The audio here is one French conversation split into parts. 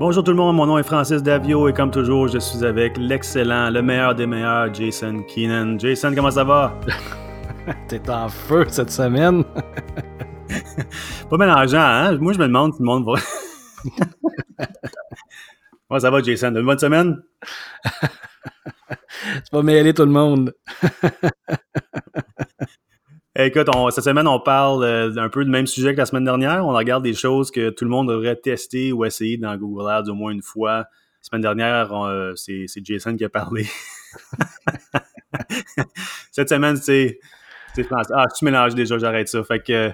Bonjour tout le monde, mon nom est Francis Davio et comme toujours, je suis avec l'excellent, le meilleur des meilleurs, Jason Keenan. Jason, comment ça va? T'es en feu cette semaine. pas mélangeant, hein? Moi, je me demande si le monde va. comment ça va, Jason? Une bonne semaine? tu vas mêler tout le monde. Écoute, cette semaine, on parle euh, un peu du même sujet que la semaine dernière. On regarde des choses que tout le monde devrait tester ou essayer dans Google Ads au moins une fois. La semaine dernière, euh, c'est Jason qui a parlé. cette semaine, c'est Francis. Ah, tu mélanges déjà, j'arrête ça. Fait que, euh,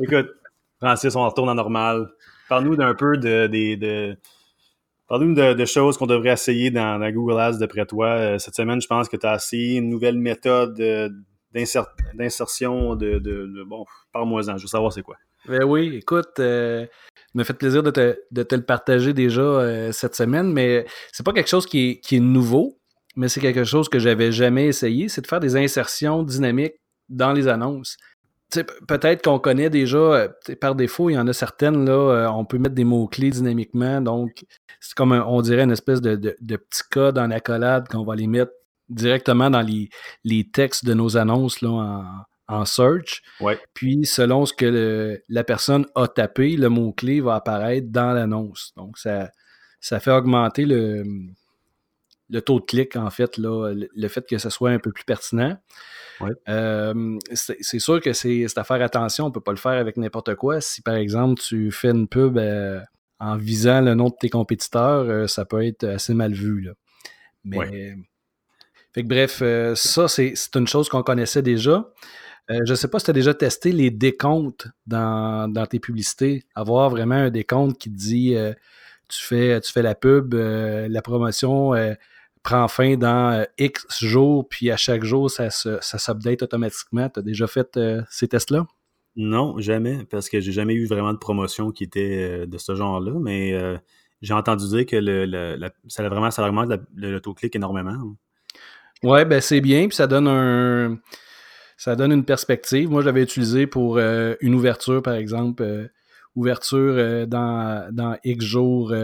écoute, Francis, on retourne en normal. Parle-nous d'un peu de, de, Parle-nous de, choses qu'on devrait essayer dans, dans, Google Ads d'après toi. Cette semaine, je pense que tu as essayé une nouvelle méthode d'insertion de, de, Bon, parle-moi-en, je veux savoir c'est quoi. Ben oui, écoute, euh, me fait plaisir de te, le partager déjà euh, cette semaine, mais c'est pas quelque chose qui est, nouveau, mais c'est quelque chose que j'avais jamais essayé, c'est de faire des insertions dynamiques dans les annonces. Peut-être qu'on connaît déjà, euh, par défaut, il y en a certaines, là, on peut mettre des mots-clés dynamiquement, donc c'est comme, on dirait, une espèce de, de, de petit code en accolade qu'on va les mettre directement dans les, les textes de nos annonces là, en, en search. Ouais. Puis, selon ce que la personne a tapé, le mot-clé va apparaître dans l'annonce. Donc, ça, ça fait augmenter le, le taux de clic, en fait, là, le, fait que ce soit un peu plus pertinent. Ouais. Euh, c'est sûr que c'est à faire attention, on ne peut pas le faire avec n'importe quoi. Si, par exemple, tu fais une pub euh, en visant le nom de tes compétiteurs, euh, ça peut être assez mal vu. Là. Mais fait que bref, euh, ça, c'est une chose qu'on connaissait déjà. Euh, je ne sais pas si tu as déjà testé les décomptes dans, tes publicités. Avoir vraiment un décompte qui te dit euh, tu, fais, tu fais la pub, la promotion prend fin dans X jours, puis à chaque jour, ça, s'update automatiquement. Tu as déjà fait ces tests-là? Non, jamais, parce que j'ai jamais eu vraiment de promotion qui était de ce genre-là, mais j'ai entendu dire que le, ça, vraiment, augmente le, taux de clic énormément. Ouais, ben c'est bien, puis ça donne un ça donne une perspective. Moi, je l'avais utilisé pour euh, une ouverture, par exemple, euh, ouverture euh, dans, dans X jours.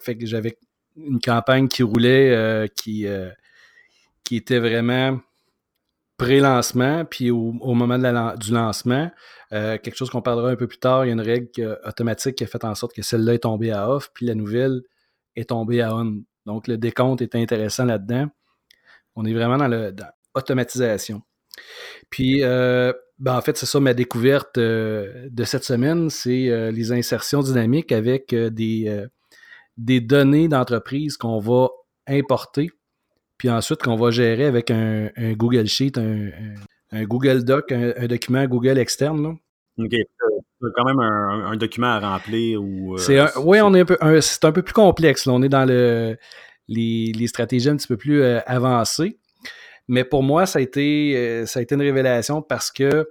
fait que j'avais une campagne qui roulait qui, qui était vraiment pré-lancement, puis au, moment du lancement, quelque chose qu'on parlera un peu plus tard, il y a une règle automatique qui a fait en sorte que celle-là est tombée à off, puis la nouvelle est tombée à on. Donc le décompte est intéressant là-dedans. On est vraiment dans l'automatisation. Puis, euh, ben, en fait, c'est ça ma découverte euh, de cette semaine, c'est euh, les insertions dynamiques avec des, des données d'entreprise qu'on va importer, puis ensuite qu'on va gérer avec un, Google Sheet, un, Google Doc, un, document Google externe. Là. OK. C'est quand même un, document à remplir ou. oui, on est un peu, c'est un peu plus complexe. On est dans le, les, stratégies un petit peu plus euh, avancées. Mais pour moi, ça a, été, euh, ça une révélation parce que,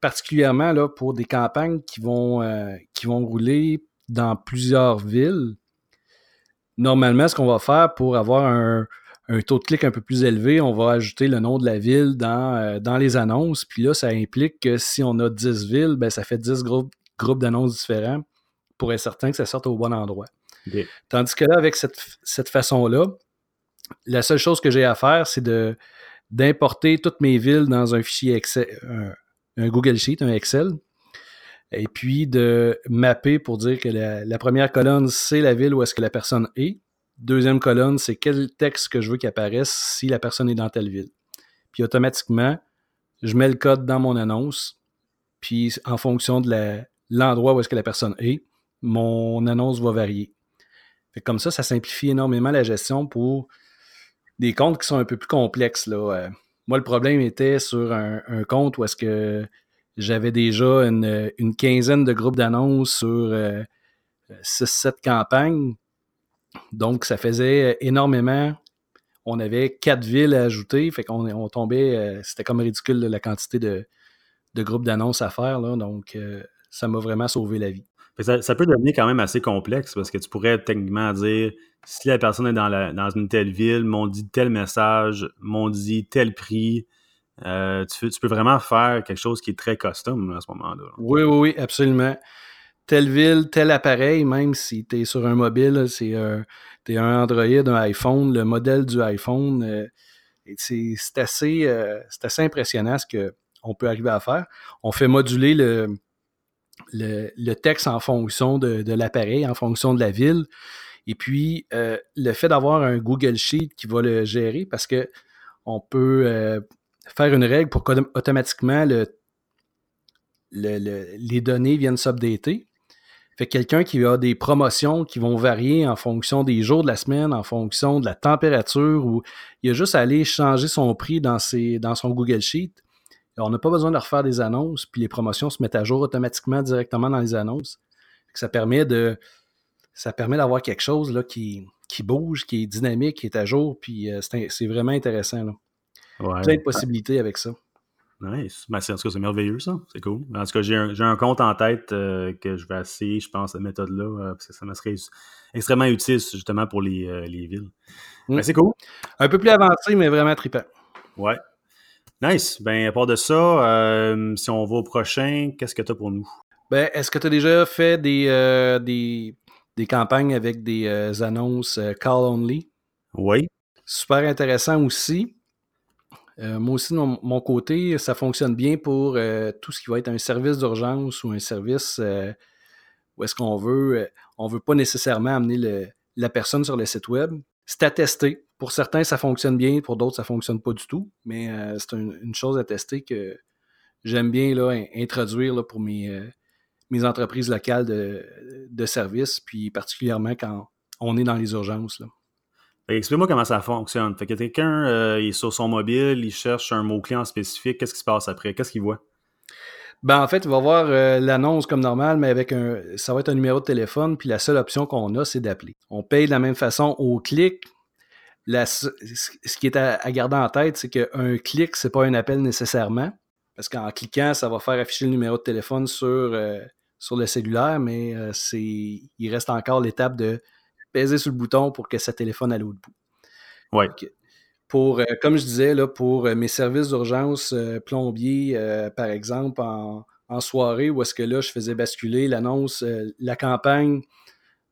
particulièrement pour des campagnes qui vont, euh, qui vont rouler dans plusieurs villes, normalement, ce qu'on va faire pour avoir un, taux de clic un peu plus élevé, on va ajouter le nom de la ville dans, dans les annonces. Puis là, ça implique que si on a 10 villes, ben, ça fait 10 groupes, groupes d'annonces différents pour être certain que ça sorte au bon endroit. Tandis que là, avec cette, façon-là, la seule chose que j'ai à faire, c'est d'importer toutes mes villes dans un fichier Excel, un, Google Sheet, un Excel, et puis de mapper pour dire que la, première colonne, c'est la ville où est-ce que la personne est. Deuxième colonne, c'est quel texte que je veux qu'il apparaisse si la personne est dans telle ville. Puis automatiquement, je mets le code dans mon annonce, puis en fonction de l'endroit où est-ce que la personne est, mon annonce va varier comme ça, ça simplifie énormément la gestion pour des comptes qui sont un peu plus complexes. Là. Euh, moi, le problème était sur un, compte où est-ce que j'avais déjà une, quinzaine de groupes d'annonces sur 6-7 euh, campagnes. Donc, ça faisait énormément. On avait quatre villes à ajouter. Fait qu'on on tombait. Euh, c'était comme ridicule la quantité de, groupes d'annonces à faire. Donc, ça m'a vraiment sauvé la vie. Ça, peut devenir quand même assez complexe parce que tu pourrais techniquement dire si la personne est dans, une telle ville, m'ont dit tel message, m'ont dit tel prix. Euh, tu, peux vraiment faire quelque chose qui est très custom à ce moment-là. Oui, oui, oui, absolument. telle ville, tel appareil, même si tu es sur un mobile, c'est un, un Android, un iPhone, le modèle du iPhone, euh, c'est assez, euh, assez impressionnant ce qu'on peut arriver à faire. On fait moduler le, le, texte en fonction de, l'appareil, en fonction de la ville. Et puis, euh, le fait d'avoir un Google Sheet qui va le gérer, parce que on peut faire une règle pour qu'automatiquement le, les données viennent s'updater. Fait quelqu'un qui a des promotions qui vont varier en fonction des jours de la semaine, en fonction de la température, ou il a juste à aller changer son prix dans son Google Sheet. On n'a pas besoin de refaire des annonces, puis les promotions se mettent à jour automatiquement directement dans les annonces. Ça permet de ça permet d'avoir quelque chose là, qui, qui bouge, qui est dynamique, qui est à jour, puis euh, c'est vraiment intéressant. Là. Plein de possibilités avec ça. Nice. Ben, en tout cas, c'est merveilleux, ça. C'est cool. En tout cas, j'ai un, un, compte en tête euh, que je vais essayer, je pense, cette méthode-là, euh, parce que ça me serait extrêmement utile, justement, pour les, euh, les villes. Mm. Ben, c'est cool. Un peu plus avancé, mais vraiment trippant. Ouais. Nice. Ben, à part de ça, si on va au prochain, qu'est-ce que tu as pour nous? Ben, est-ce que tu as déjà fait des, des, des, campagnes avec des annonces call only? Oui. Super intéressant aussi. Euh, moi aussi, de mon, côté, ça fonctionne bien pour euh, tout ce qui va être un service d'urgence ou un service euh, où est-ce qu'on veut, on veut pas nécessairement amener la personne sur le site web. C'est à tester. Pour certains, ça fonctionne bien, pour d'autres, ça fonctionne pas du tout. Mais c'est une, chose à tester que j'aime bien là, introduire là, pour mes, mes entreprises locales de, de services, puis particulièrement quand on est dans les urgences. Là. Explique-moi comment ça fonctionne. Fait que quelqu'un euh, est sur son mobile, il cherche un mot-clé en spécifique, qu'est-ce qui se passe après? Qu'est-ce qu'il voit? Ben, en fait, il va voir euh, l'annonce comme normal, mais avec un. Ça va être un numéro de téléphone, puis la seule option qu'on a, c'est d'appeler. On paye de la même façon au clic. Ce qui est à, garder en tête, c'est qu'un clic, c'est pas un appel nécessairement. Parce qu'en cliquant, ça va faire afficher le numéro de téléphone sur, euh, sur le cellulaire, mais c'est. Il reste encore l'étape de peser sur le bouton pour que ça téléphone à l'autre bout. Oui. Pour, euh, comme je disais, là, pour euh, mes services d'urgence euh, plombier, par exemple, en, soirée, où est-ce que là, je faisais basculer l'annonce, la campagne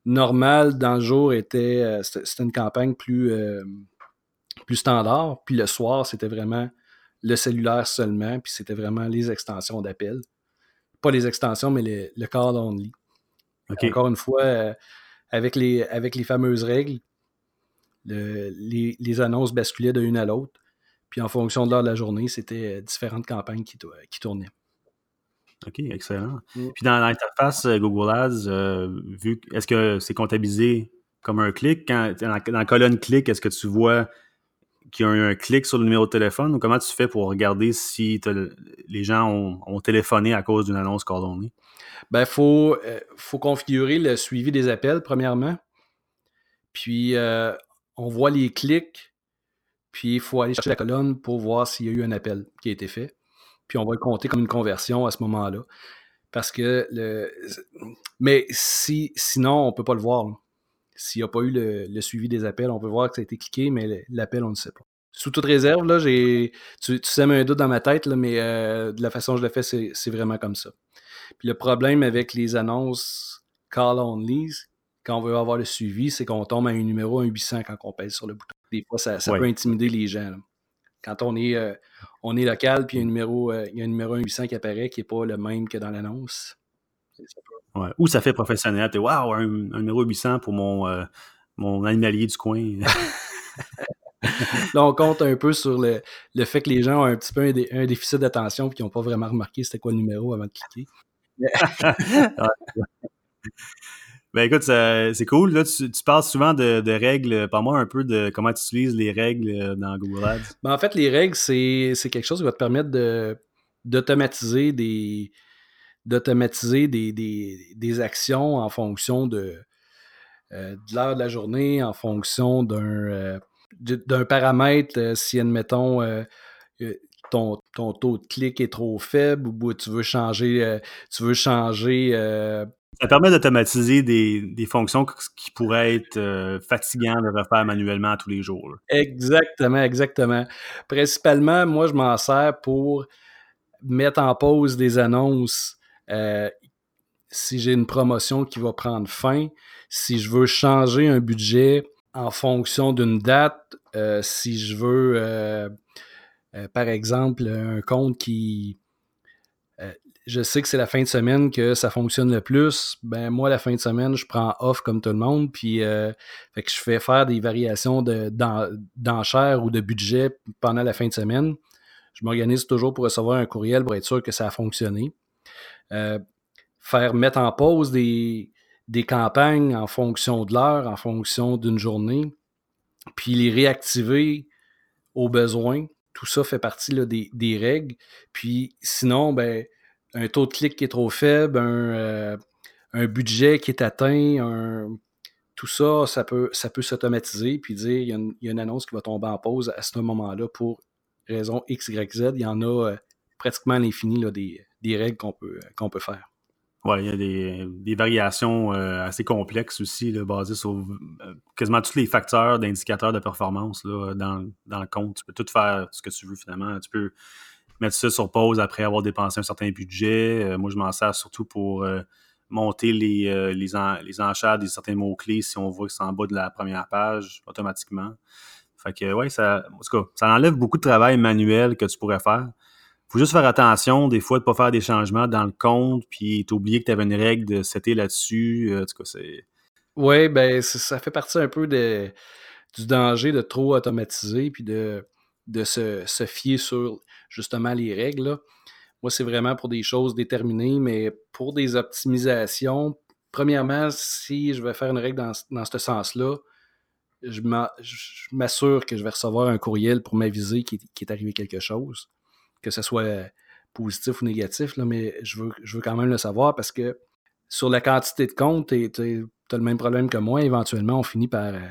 normale dans le jour était, c'était une campagne plus, plus standard, puis le soir, c'était vraiment le cellulaire seulement, puis c'était vraiment les extensions d'appel. Pas les extensions, mais le call only. Encore une fois, avec les, avec les fameuses règles, les, annonces basculaient de l'une à l'autre. Puis en fonction de l'heure de la journée, c'était euh, différentes campagnes qui, qui tournaient. OK, excellent. Mm. Puis dans l'interface euh, Google Ads, euh, vu est-ce que c'est comptabilisé comme un clic? Quand, dans, la colonne clic, est-ce que tu vois qu'il y a eu un clic sur le numéro de téléphone ou comment tu fais pour regarder si les gens ont, téléphoné à cause d'une annonce coordonnée? Ben, il faut, euh, faut configurer le suivi des appels, premièrement. Puis, euh, on voit les clics. Puis, il faut aller chercher la colonne pour voir s'il y a eu un appel qui a été fait. Puis, on va le compter comme une conversion à ce moment-là. Parce que le. Mais si, sinon, on ne peut pas le voir. S'il n'y a pas eu le, suivi des appels, on peut voir que ça a été cliqué, mais l'appel, on ne sait pas. Sous toute réserve, là, j'ai. Tu, tu sèmes un doute dans ma tête, là, mais euh, de la façon dont je le fais, c'est vraiment comme ça. Puis le problème avec les annonces call only, quand on veut avoir le suivi, c'est qu'on tombe à un numéro 800 quand on pèse sur le bouton. Des fois, ça, peut intimider les gens. Quand on est, euh, on est local, puis il y a un numéro, euh, il y a un numéro 800 qui apparaît qui n'est pas le même que dans l'annonce. Ouais. Ou ça fait professionnel. Tu waouh, un, numéro 800 pour mon, euh, mon animalier du coin. Là, on compte un peu sur le, le, fait que les gens ont un petit peu un, déficit d'attention et qu'ils n'ont pas vraiment remarqué c'était quoi le numéro avant de cliquer. ben écoute, c'est cool. Là, tu, parles souvent de, règles. Parle-moi un peu de comment tu utilises les règles euh, dans Google Ads. Ben, en fait, les règles, c'est quelque chose qui va te permettre d'automatiser des d'automatiser des, des, actions en fonction de, euh, de l'heure de la journée, en fonction d'un euh, d'un paramètre, si admettons ton, taux de clic est trop faible ou tu veux changer. Tu veux changer ça permet d'automatiser des, fonctions qui pourraient être euh, fatigantes de refaire manuellement tous les jours. Exactement, exactement. Principalement, moi, je m'en sers pour mettre en pause des annonces. si j'ai une promotion qui va prendre fin, si je veux changer un budget en fonction d'une date, euh, si je veux, euh, euh, par exemple, un compte qui... je sais que c'est la fin de semaine que ça fonctionne le plus. Ben moi, la fin de semaine, je prends off comme tout le monde, puis fait que je fais faire des variations d'enchères ou de budget pendant la fin de semaine. Je m'organise toujours pour recevoir un courriel pour être sûr que ça a fonctionné. faire mettre en pause des, des campagnes en fonction de l'heure, en fonction d'une journée, puis les réactiver aux besoins. Tout ça fait partie des, règles. Puis sinon, ben, un taux de clic qui est trop faible, un, euh, budget qui est atteint, tout ça, ça peut, ça peut s'automatiser puis dire il y, a une, annonce qui va tomber en pause à ce moment-là pour raison X, Y, Z. Il y en a euh, pratiquement l'infini des, des, règles qu'on peut, peut faire. Oui, il y a des, variations euh, assez complexes aussi, basées sur euh, quasiment tous les facteurs d'indicateurs de performance dans, le compte. Tu peux tout faire ce que tu veux finalement. Tu peux mettre ça sur pause après avoir dépensé un certain budget. Euh, moi, je m'en sers surtout pour monter les, les, enchères des certains mots-clés si on voit que c'est en bas de la première page automatiquement. Fait que, ouais, ça, en tout cas, ça enlève beaucoup de travail manuel que tu pourrais faire faut juste faire attention, des fois, de ne pas faire des changements dans le compte, puis t'oublier que tu avais une règle de c'était là-dessus. Euh, c'est. Oui, ben, ça fait partie un peu de, du danger de trop automatiser, puis de, de se, se, fier sur justement les règles. Moi, c'est vraiment pour des choses déterminées, mais pour des optimisations, premièrement, si je vais faire une règle dans, ce sens-là, je m'assure que je vais recevoir un courriel pour m'aviser qu'il est arrivé quelque chose que ce soit positif ou négatif, mais je veux, je veux quand même le savoir parce que sur la quantité de comptes, tu as le même problème que moi. Éventuellement, on finit par euh,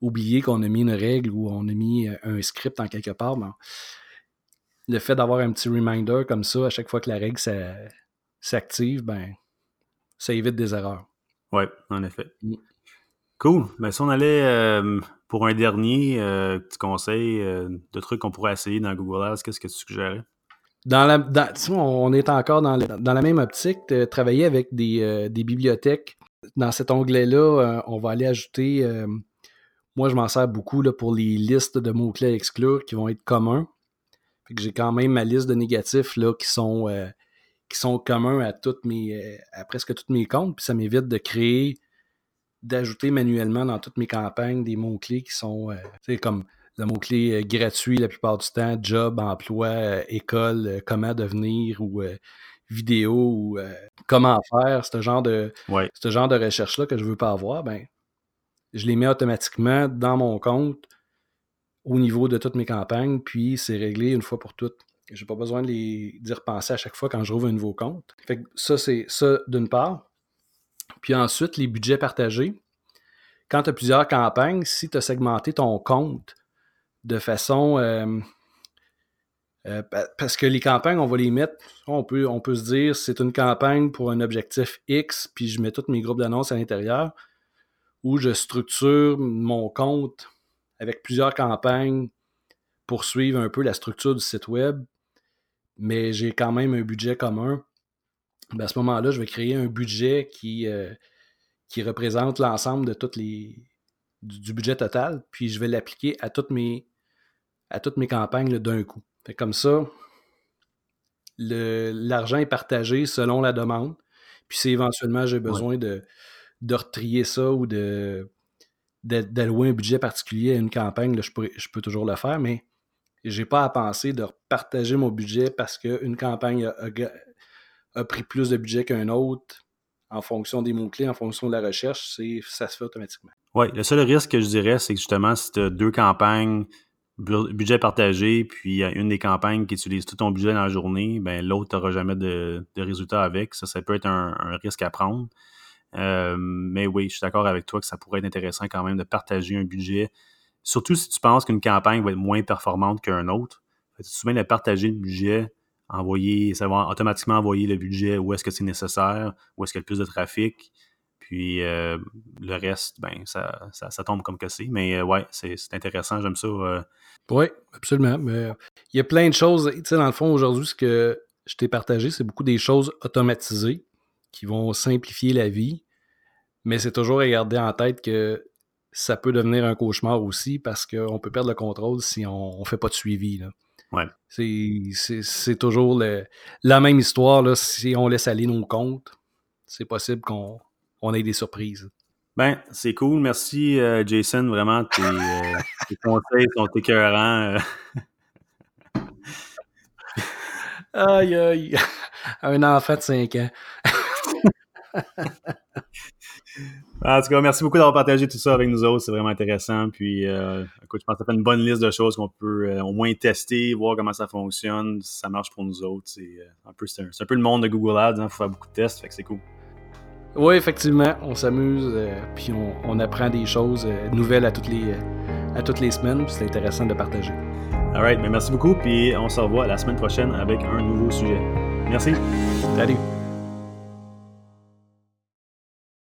oublier qu'on a mis une règle ou on a mis euh, un script en quelque part. Le fait d'avoir un petit reminder comme ça à chaque fois que la règle s'active, ben, ça évite des erreurs. Oui, en effet. Mm. Cool. Ben, si on allait euh, pour un dernier petit conseil de trucs qu'on pourrait essayer dans Google Ads, qu'est-ce que tu suggérais? Dans la, on est encore dans, la même optique de travailler avec des, bibliothèques. Dans cet onglet-là, on va aller ajouter. moi, je m'en sers beaucoup là, pour les listes de mots-clés à exclure qui vont être communs. J'ai quand même ma liste de négatifs là, qui sont qui sont communs à toutes mes à presque tous mes comptes. Puis ça m'évite de créer d'ajouter manuellement dans toutes mes campagnes des mots-clés qui sont euh, comme le mot-clé euh, gratuit la plupart du temps, job, emploi, euh, école, comment devenir ou vidéo ou comment faire, ce genre de, ce genre de recherche-là que je ne veux pas avoir, ben, je les mets automatiquement dans mon compte au niveau de toutes mes campagnes, puis c'est réglé une fois pour toutes. Je n'ai pas besoin de les d'y repenser à chaque fois quand je rouvre un nouveau compte. Fait ça, c'est ça d'une part. Puis ensuite, les budgets partagés. Quand tu as plusieurs campagnes, si tu as segmenté ton compte de façon. Euh, euh, parce que les campagnes, on va les mettre, on peut, on peut se dire c'est une campagne pour un objectif X, puis je mets tous mes groupes d'annonces à l'intérieur, ou je structure mon compte avec plusieurs campagnes pour suivre un peu la structure du site web, mais j'ai quand même un budget commun ben, à ce moment-là, je vais créer un budget qui, euh, qui représente l'ensemble de toutes les du, budget total, puis je vais l'appliquer à toutes mes à toutes mes campagnes d'un coup. comme ça, l'argent est partagé selon la demande. Puis si éventuellement j'ai besoin de, de retrier ça ou de d'allouer un budget particulier à une campagne, je, peux toujours le faire, mais j'ai pas à penser de partager mon budget parce qu'une campagne a, pris plus de budget qu'un autre en fonction des mots-clés, en fonction de la recherche, ça se fait automatiquement. Oui, le seul risque que je dirais, c'est que justement, si tu as deux campagnes, budget partagé, puis une des campagnes qui utilise tout ton budget dans la journée, ben l'autre n'aura jamais de, de résultat avec. Ça, ça peut être un, risque à prendre. Euh, mais oui, je suis d'accord avec toi que ça pourrait être intéressant quand même de partager un budget, surtout si tu penses qu'une campagne va être moins performante qu'un autre. Tu souvent de partager le budget envoyer, ça va automatiquement envoyer le budget où est-ce que c'est nécessaire, où est-ce qu'il y a le plus de trafic. Puis euh, le reste, ben, ça, ça, tombe comme que c'est. Mais euh, ouais, c'est intéressant, j'aime ça. Oui, absolument. Mais il y a plein de choses. Tu sais, dans le fond, aujourd'hui, ce que je t'ai partagé, c'est beaucoup des choses automatisées. Qui vont simplifier la vie, mais c'est toujours à garder en tête que ça peut devenir un cauchemar aussi parce qu'on peut perdre le contrôle si on ne fait pas de suivi. Là. Ouais. C'est toujours la même histoire. Là, si on laisse aller nos comptes, c'est possible qu'on on ait des surprises. Ben, c'est cool. Merci, euh, Jason. Vraiment, tes, euh, tes, conseils sont écœurants. Euh. aïe, aïe. Un enfant de 5 ans. En tout cas, merci beaucoup d'avoir partagé tout ça avec nous autres. C'est vraiment intéressant. Puis, euh, écoute, je pense que ça fait une bonne liste de choses qu'on peut euh, au moins tester, voir comment ça fonctionne, si ça marche pour nous autres. C'est euh, un, peu, c'est un, peu le monde de Google Ads. Il hein. faut faire beaucoup de tests, fait que c'est cool. Oui, effectivement, on s'amuse, puis on, apprend des choses nouvelles à toutes les, à toutes les semaines. C'est intéressant de partager. All right, mais merci beaucoup, puis on se revoit la semaine prochaine avec un nouveau sujet. Merci. Salut.